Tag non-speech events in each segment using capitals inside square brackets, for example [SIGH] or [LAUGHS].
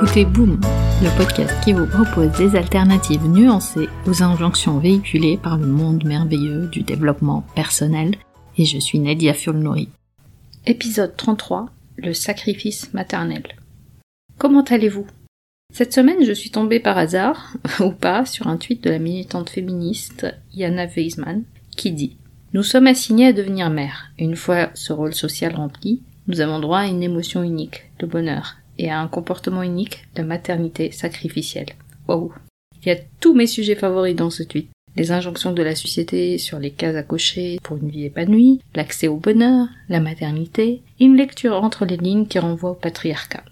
écoutez Boom, le podcast qui vous propose des alternatives nuancées aux injonctions véhiculées par le monde merveilleux du développement personnel, et je suis Nadia Fulnori. Épisode 33, le sacrifice maternel. Comment allez-vous? Cette semaine, je suis tombée par hasard, [LAUGHS] ou pas, sur un tweet de la militante féministe Yana Weisman, qui dit Nous sommes assignés à devenir mères. Une fois ce rôle social rempli, nous avons droit à une émotion unique, le bonheur, et à un comportement unique de maternité sacrificielle. Waouh Il y a tous mes sujets favoris dans ce tweet. Les injonctions de la société sur les cases à cocher pour une vie épanouie, l'accès au bonheur, la maternité, une lecture entre les lignes qui renvoie au patriarcat.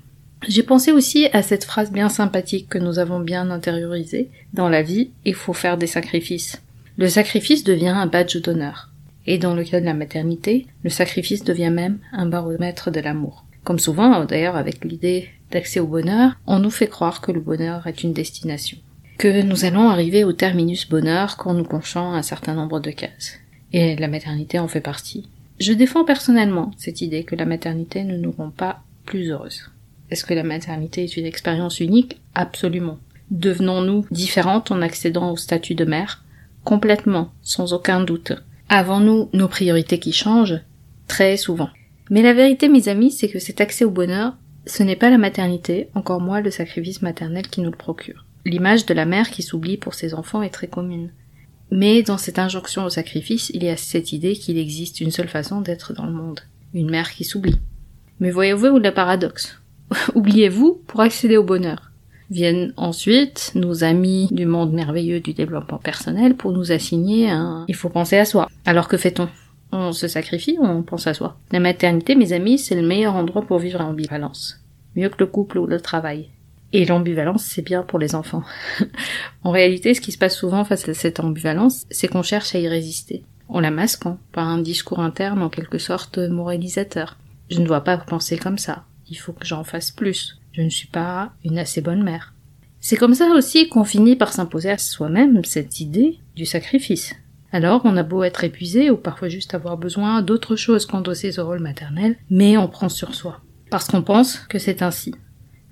J'ai pensé aussi à cette phrase bien sympathique que nous avons bien intériorisée. Dans la vie, il faut faire des sacrifices. Le sacrifice devient un badge d'honneur. Et dans le cas de la maternité, le sacrifice devient même un baromètre de l'amour. Comme souvent, d'ailleurs, avec l'idée d'accès au bonheur, on nous fait croire que le bonheur est une destination. Que nous allons arriver au terminus bonheur quand nous cochons un certain nombre de cases. Et la maternité en fait partie. Je défends personnellement cette idée que la maternité ne nous rend pas plus heureuses. Est-ce que la maternité est une expérience unique? Absolument. Devenons-nous différentes en accédant au statut de mère? Complètement, sans aucun doute. Avons-nous nos priorités qui changent? Très souvent. Mais la vérité, mes amis, c'est que cet accès au bonheur, ce n'est pas la maternité, encore moins le sacrifice maternel qui nous le procure. L'image de la mère qui s'oublie pour ses enfants est très commune. Mais dans cette injonction au sacrifice, il y a cette idée qu'il existe une seule façon d'être dans le monde. Une mère qui s'oublie. Mais voyez-vous le paradoxe? [LAUGHS] Oubliez-vous pour accéder au bonheur. Viennent ensuite nos amis du monde merveilleux du développement personnel pour nous assigner un il faut penser à soi. Alors que fait-on? On se sacrifie on pense à soi La maternité, mes amis, c'est le meilleur endroit pour vivre l'ambivalence. Mieux que le couple ou le travail. Et l'ambivalence, c'est bien pour les enfants. [LAUGHS] en réalité, ce qui se passe souvent face à cette ambivalence, c'est qu'on cherche à y résister. On la masque par un discours interne en quelque sorte moralisateur. Je ne dois pas penser comme ça. Il faut que j'en fasse plus. Je ne suis pas une assez bonne mère. C'est comme ça aussi qu'on finit par s'imposer à soi-même cette idée du sacrifice. Alors, on a beau être épuisé ou parfois juste avoir besoin d'autre chose qu'endosser ce rôle maternel, mais on prend sur soi. Parce qu'on pense que c'est ainsi.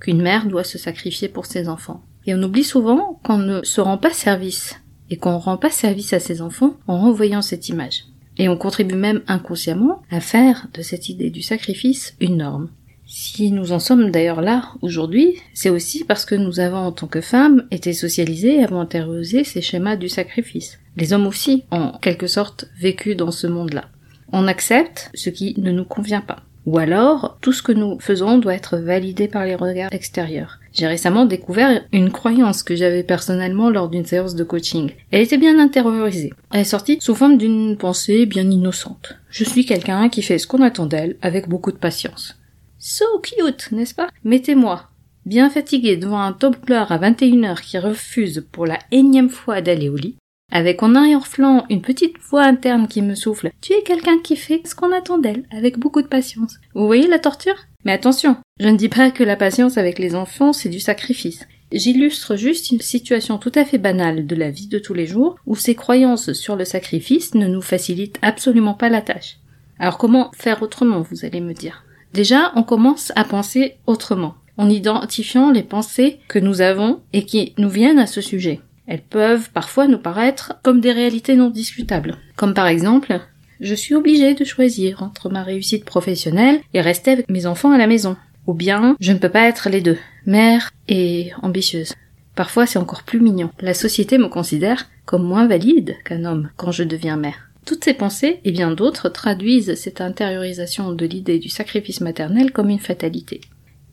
Qu'une mère doit se sacrifier pour ses enfants. Et on oublie souvent qu'on ne se rend pas service. Et qu'on ne rend pas service à ses enfants en renvoyant cette image. Et on contribue même inconsciemment à faire de cette idée du sacrifice une norme. Si nous en sommes d'ailleurs là aujourd'hui, c'est aussi parce que nous avons en tant que femmes été socialisées et avons intériorisé ces schémas du sacrifice. Les hommes aussi ont en quelque sorte vécu dans ce monde-là. On accepte ce qui ne nous convient pas. Ou alors, tout ce que nous faisons doit être validé par les regards extérieurs. J'ai récemment découvert une croyance que j'avais personnellement lors d'une séance de coaching. Elle était bien intériorisée. Elle est sortie sous forme d'une pensée bien innocente. Je suis quelqu'un qui fait ce qu'on attend d'elle avec beaucoup de patience. So cute, n'est-ce pas? Mettez-moi, bien fatigué devant un top à 21h qui refuse pour la énième fois d'aller au lit, avec en arrière-flanc une petite voix interne qui me souffle Tu es quelqu'un qui fait ce qu'on attend d'elle, avec beaucoup de patience. Vous voyez la torture? Mais attention, je ne dis pas que la patience avec les enfants c'est du sacrifice. J'illustre juste une situation tout à fait banale de la vie de tous les jours où ces croyances sur le sacrifice ne nous facilitent absolument pas la tâche. Alors comment faire autrement, vous allez me dire? Déjà, on commence à penser autrement, en identifiant les pensées que nous avons et qui nous viennent à ce sujet. Elles peuvent parfois nous paraître comme des réalités non discutables. Comme par exemple, je suis obligée de choisir entre ma réussite professionnelle et rester avec mes enfants à la maison. Ou bien, je ne peux pas être les deux, mère et ambitieuse. Parfois c'est encore plus mignon. La société me considère comme moins valide qu'un homme quand je deviens mère. Toutes ces pensées et bien d'autres traduisent cette intériorisation de l'idée du sacrifice maternel comme une fatalité.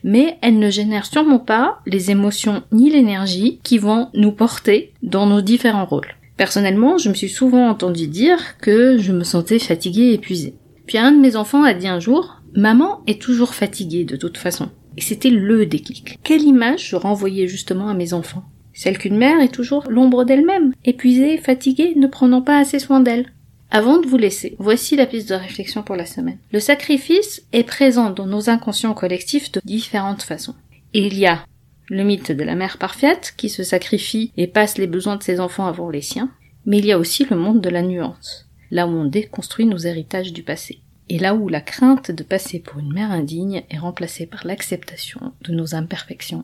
Mais elles ne génèrent sûrement pas les émotions ni l'énergie qui vont nous porter dans nos différents rôles. Personnellement, je me suis souvent entendu dire que je me sentais fatiguée et épuisée. Puis un de mes enfants a dit un jour, maman est toujours fatiguée de toute façon. Et c'était le déclic. Quelle image je renvoyais justement à mes enfants? Celle qu'une mère est toujours l'ombre d'elle-même, épuisée, fatiguée, ne prenant pas assez soin d'elle. Avant de vous laisser, voici la piste de réflexion pour la semaine. Le sacrifice est présent dans nos inconscients collectifs de différentes façons. Il y a le mythe de la mère parfaite qui se sacrifie et passe les besoins de ses enfants avant les siens, mais il y a aussi le monde de la nuance, là où on déconstruit nos héritages du passé, et là où la crainte de passer pour une mère indigne est remplacée par l'acceptation de nos imperfections